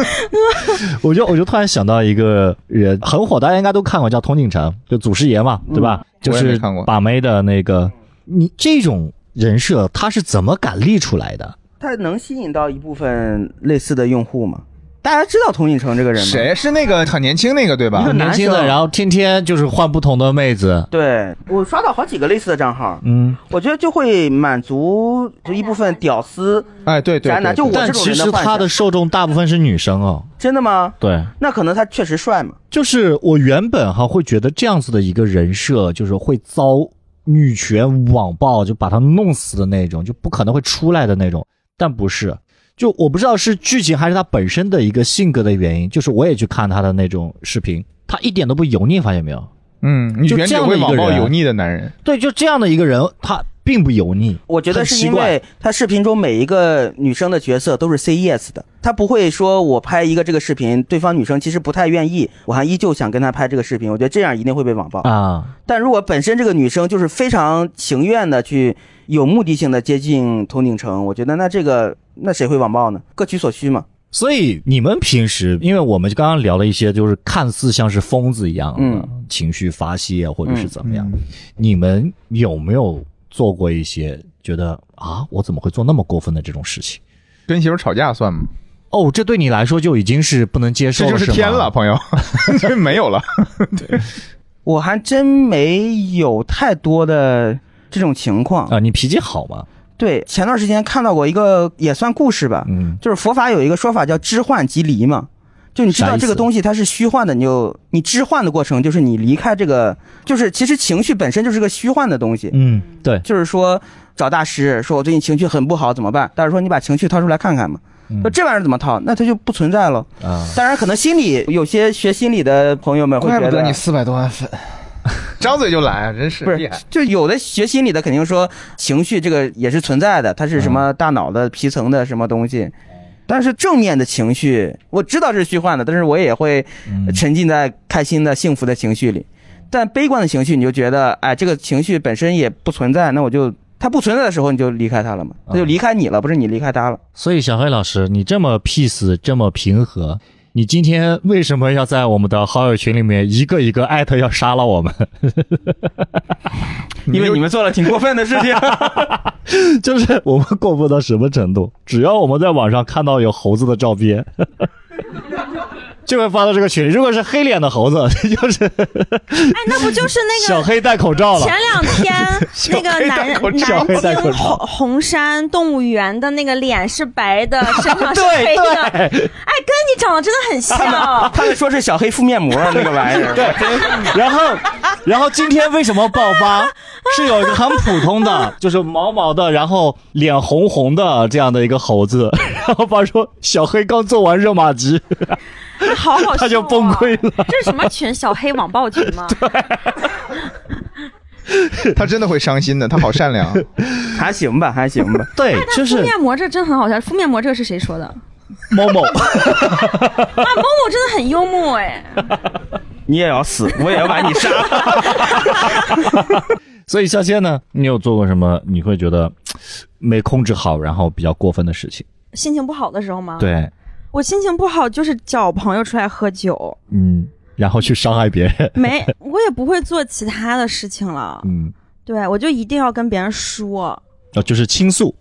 [laughs] 我就我就突然想到一个人很火，大家应该都看过，叫童锦城，就祖师爷嘛，对吧？就是把妹的那个，你这种人设他是怎么敢立出来的？他能吸引到一部分类似的用户吗？大家知道童锦成这个人吗？？谁是那个很年轻那个对吧一个？年轻的，生然后天天就是换不同的妹子，对我刷到好几个类似的账号，嗯，我觉得就会满足就一部分屌丝。哎，对对宅男对，就我这种但其实人的幻想他的受众大部分是女生哦。真的吗？对，那可能他确实帅嘛。就是我原本哈会觉得这样子的一个人设，就是会遭女权网暴，就把他弄死的那种，就不可能会出来的那种。但不是，就我不知道是剧情还是他本身的一个性格的原因。就是我也去看他的那种视频，他一点都不油腻，发现没有？嗯，你就这样的会一个人网暴油腻的男人。对，就这样的一个人，他并不油腻。我觉得是因为他视频中每一个女生的角色都是 say yes 的，他不会说我拍一个这个视频，对方女生其实不太愿意，我还依旧想跟他拍这个视频。我觉得这样一定会被网暴。啊，但如果本身这个女生就是非常情愿的去有目的性的接近童景成，我觉得那这个那谁会网暴呢？各取所需嘛。所以你们平时，因为我们刚刚聊了一些，就是看似像是疯子一样的、嗯情绪发泄，或者是怎么样，你们有没有做过一些觉得啊，我怎么会做那么过分的这种事情？跟媳妇吵架算吗？哦，这对你来说就已经是不能接受了，这就是天了，朋友，[laughs] 这没有了。对我还真没有太多的这种情况。啊！你脾气好吗？对，前段时间看到过一个也算故事吧，嗯，就是佛法有一个说法叫知幻即离嘛，就你知道这个东西它是虚幻的，你就你知幻的过程就是你离开这个，就是其实情绪本身就是个虚幻的东西，嗯，对，就是说找大师说我最近情绪很不好怎么办？大师说你把情绪掏出来看看嘛，嗯那这玩意儿怎么掏？那它就不存在了。啊，当然，可能心理有些学心理的朋友们会觉得你，四百多万粉，张嘴就来啊，真是不是。，就有的学心理的肯定说情绪这个也是存在的，它是什么大脑的皮层的什么东西。但是正面的情绪，我知道这是虚幻的，但是我也会嗯沉浸在开心的、幸福的情绪里。但悲观的情绪，你就觉得，哎，这个情绪本身也不存在，那我就它不存在的时候，你就离开它了嘛，它就离开你了，不是你离开它了。所以小黑老师，你这么 peace，这么平和，你今天为什么要在我们的好友群里面一个一个艾特要杀了我们？[laughs] 因为你们做了挺过分的事情。[laughs] 就是我们过分到什么程度？只要我们在网上看到有猴子的照片，[laughs] 就会发到这个群里。如果是黑脸的猴子，就是哎，那不就是那个小黑戴口罩了前。两天那个南小黑戴南京口罩红红山动物园的那个脸是白的，身上是黑的，哎，跟你长得真的很像。他们说是小黑敷面膜那个玩意儿，[laughs] 对，然后，然后今天为什么爆发？是有一个很普通的，[laughs] 就是毛毛的，然后脸红红的这样的一个猴子，[laughs] 然后发说小黑刚做完热玛吉，好好笑、啊，他就崩溃了。这是什么群？小黑网暴群吗？他真的会伤心的，他好善良。还行吧，还行吧。对，就是敷面膜这真很好笑。敷面膜这个是谁说的？啊，某某。某某真的很幽默哎。[laughs] 你也要死，我也要把你杀。[laughs] 所以夏天呢，你有做过什么你会觉得没控制好，然后比较过分的事情？心情不好的时候吗？，对，我心情不好就是找朋友出来喝酒，嗯，然后去伤害别人，没，我也不会做其他的事情了。嗯，对，我就一定要跟别人说。哦，就是倾诉，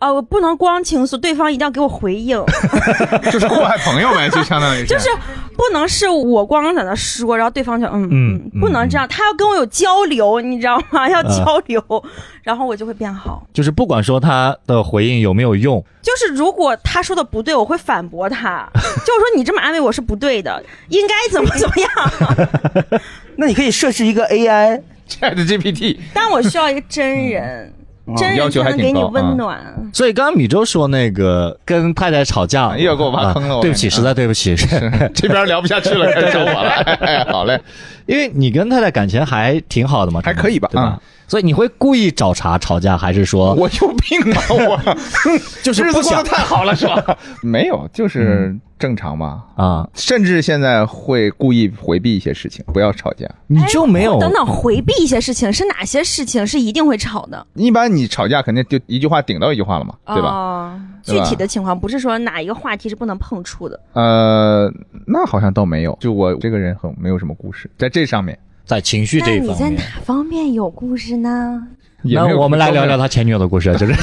哦，我不能光倾诉，对方一定要给我回应，[laughs] 就是祸害朋友呗，就相当于就是不能是我光在那说，然后对方就嗯嗯不能这样，他要跟我有交流，你知道吗？要交流，[laughs] 然后我就会变好。就是不管说他的回应有没有用，就是如果他说的不对，我会反驳他，[laughs] 就是说你这么安慰我是不对的，应该怎么怎么样。那你可以设置一个 AI，Chat GPT。但我需要一个真人，真人要求还才能给你挺高啊温暖。所以刚刚米粥说那个跟太太吵架，又要给我挖坑了啊对不起，实在对不起，[laughs] 这边聊不下去了，开始找我了。哎，[laughs] 好嘞，因为你跟太太感情还挺好的嘛，还可以吧对吧嗯？所以你会故意找茬吵架，还是说我有病啊！我 [laughs] 就是不想日子过得太好了，是吧？[laughs] 没有，就是正常嘛。啊？甚至现在会故意回避一些事情，不要吵架。你就没有哎等等，回避一些事情是哪些事情是一定会吵的，一般你吵架肯定就一句话顶到一句话了嘛，对吧？哦对吧具体的情况不是说哪一个话题是不能碰触的。呃，那好像倒没有，就我这个人很没有什么故事，在这上面在情绪这一方面那你在哪？方面有故事呢？那我们来聊聊他。前女友的故事，就是 [laughs]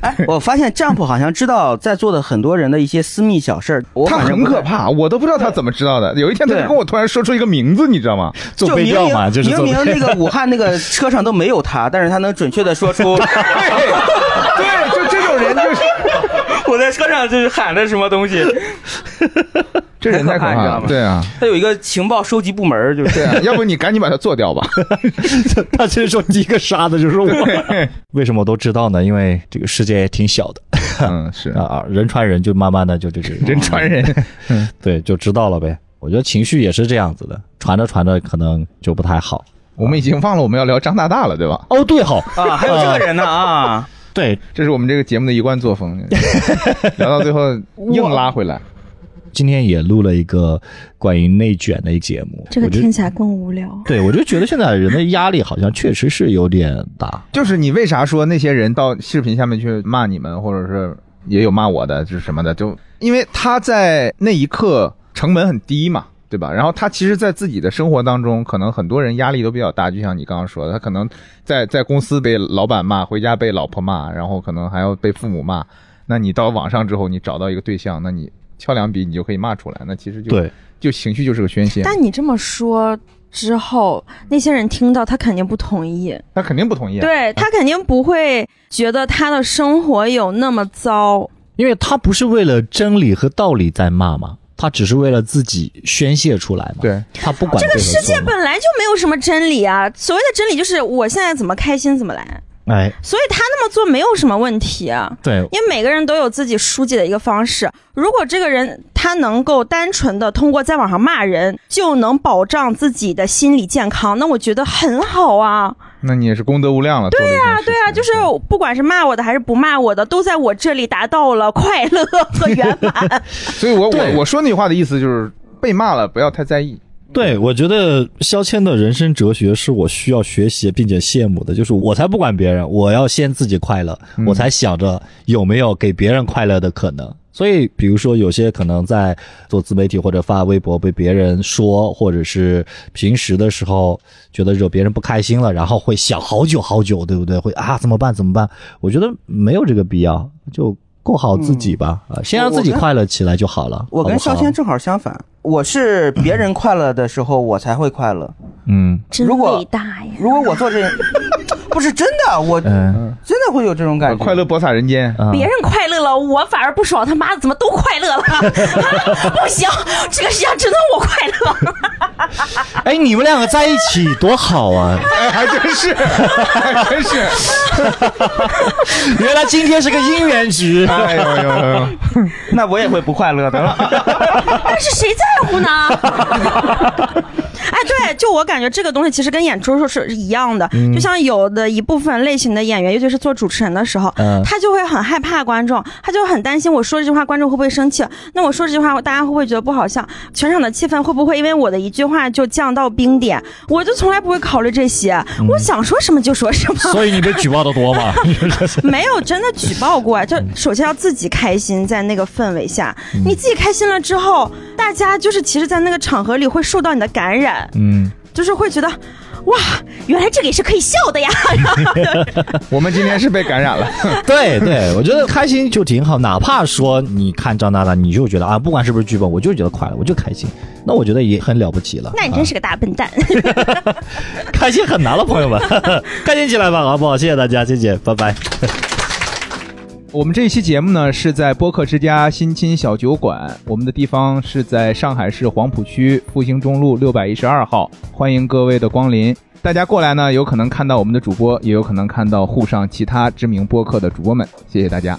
哎，我发现 Jump 好像知道在座的很多人的一些私密小事儿，他。很可怕，我都不知道他怎么知道的。有一天，他就跟我突然说出一个名字，你知道吗？做就明背调嘛，就是明明明那个武汉那个车上都没有他，[laughs] 但是他能准确的说出 [laughs] 对，就这种人，就是我在车上就是喊的什么东西。这人太可怕了。对啊，他有一个情报收集部门，就是对啊，[laughs] 要不你赶紧把他做掉吧。[laughs] 他其实说第一个杀的就是我。为什么我都知道呢？因为这个世界也挺小的嗯，是啊 [laughs] 啊，人传人就慢慢的就就就人传人。对就知道了呗。我觉得情绪也是这样子的，传着传着可能就不太好。我们已经忘了我们要聊张大大了，对吧？哦，对，好啊，还有这个人呢啊。对，这是我们这个节目的一贯作风，聊到最后硬拉回来。今天也录了一个关于内卷的一节目，这个听起来更无聊。对我就觉得现在人的压力好像确实是有点大。[laughs] 就是你为啥说那些人到视频下面去骂你们，或者是也有骂我的，就是什么的，就因为他在那一刻成本很低嘛，对吧？然后他其实，在自己的生活当中，可能很多人压力都比较大，就像你刚刚说的，他可能在在公司被老板骂，回家被老婆骂，然后可能还要被父母骂。那你到网上之后，你找到一个对象，那你敲两笔，你就可以骂出来，那其实就对，就情绪就是个宣泄。但你这么说之后，那些人听到他肯定不同意，他肯定不同意啊。对他肯定不会觉得他的生活有那么糟。因为他不是为了真理和道理在骂嘛，他只是为了自己宣泄出来嘛。对，他不管这个世界本来就没有什么真理啊，所谓的真理就是我现在怎么开心怎么来，哎，所以他那么做没有什么问题啊。对，因为每个人都有自己疏解的一个方式。如果这个人他能够单纯的通过在网上骂人就能保障自己的心理健康，那我觉得很好啊。那你也是功德无量了。对呀、对啊，就是不管是骂我的还是不骂我的，都在我这里达到了快乐和圆满。[laughs] 所以我我我说那句话的意思就是，被骂了不要太在意。对，我觉得肖谦的人生哲学是我需要学习并且羡慕的，就是我才不管别人，我要先自己快乐，我才想着有没有给别人快乐的可能。所以，比如说有些可能在做自媒体或者发微博被别人说，或者是平时的时候觉得惹别人不开心了，然后会想好久好久，对不对？会啊怎么办怎么办？我觉得没有这个必要，就过好自己吧，啊，先让自己快乐起来就好了。我跟肖谦正好相反，我是别人快乐的时候我才会快乐。嗯真如果伟大呀！如果我做这，[laughs] 不是真的，我嗯真的会有这种感觉。快乐播撒人间。嗯别人快乐了，我反而不爽。他妈的，怎么都快乐了？[laughs] 不行，这个世界上只能我快乐。哎，你们两个在一起多好啊！哎，还真是，还真是。原来今天是个姻缘局。哎呦呦呦！那我也会不快乐的。[laughs] 但是谁在乎呢？哎，对，就我感觉这个东西其实跟演出是一样的，就像有的一部分类型的演员，尤其是做主持人的时候，嗯他就会很害怕观众，他就很担心我说这句话观众会不会生气，那我说这句话大家会不会觉得不好笑，全场的气氛会不会因为我的一句话就降到冰点？我就从来不会考虑这些，我想说什么就说什么。所以你被举报的多吗？[laughs] [laughs] 没有真的举报过，就首先要自己开心，在那个氛围下，你自己开心了之后，大家就是其实，在那个场合里会受到你的感染，嗯，就是会觉得，哇，原来这个也是可以笑的呀。[laughs] 我们今天是被感染了。[laughs] 对对，我觉得开心就挺好，哪怕说你看张大大，你就觉得啊，不管是不是剧本，我就觉得快乐，我就开心，那我觉得也很了不起了。那你真是个大笨蛋。[laughs] 开心很难了，朋友们，开心起来吧，好不好？谢谢大家，谢谢，拜拜。我们这一期节目呢是在播客之家新青小酒馆，我们的地方是在上海市黄浦区复兴中路六百一十二号，欢迎各位的光临。大家过来呢，有可能看到我们的主播，也有可能看到沪上其他知名播客的主播们。谢谢大家。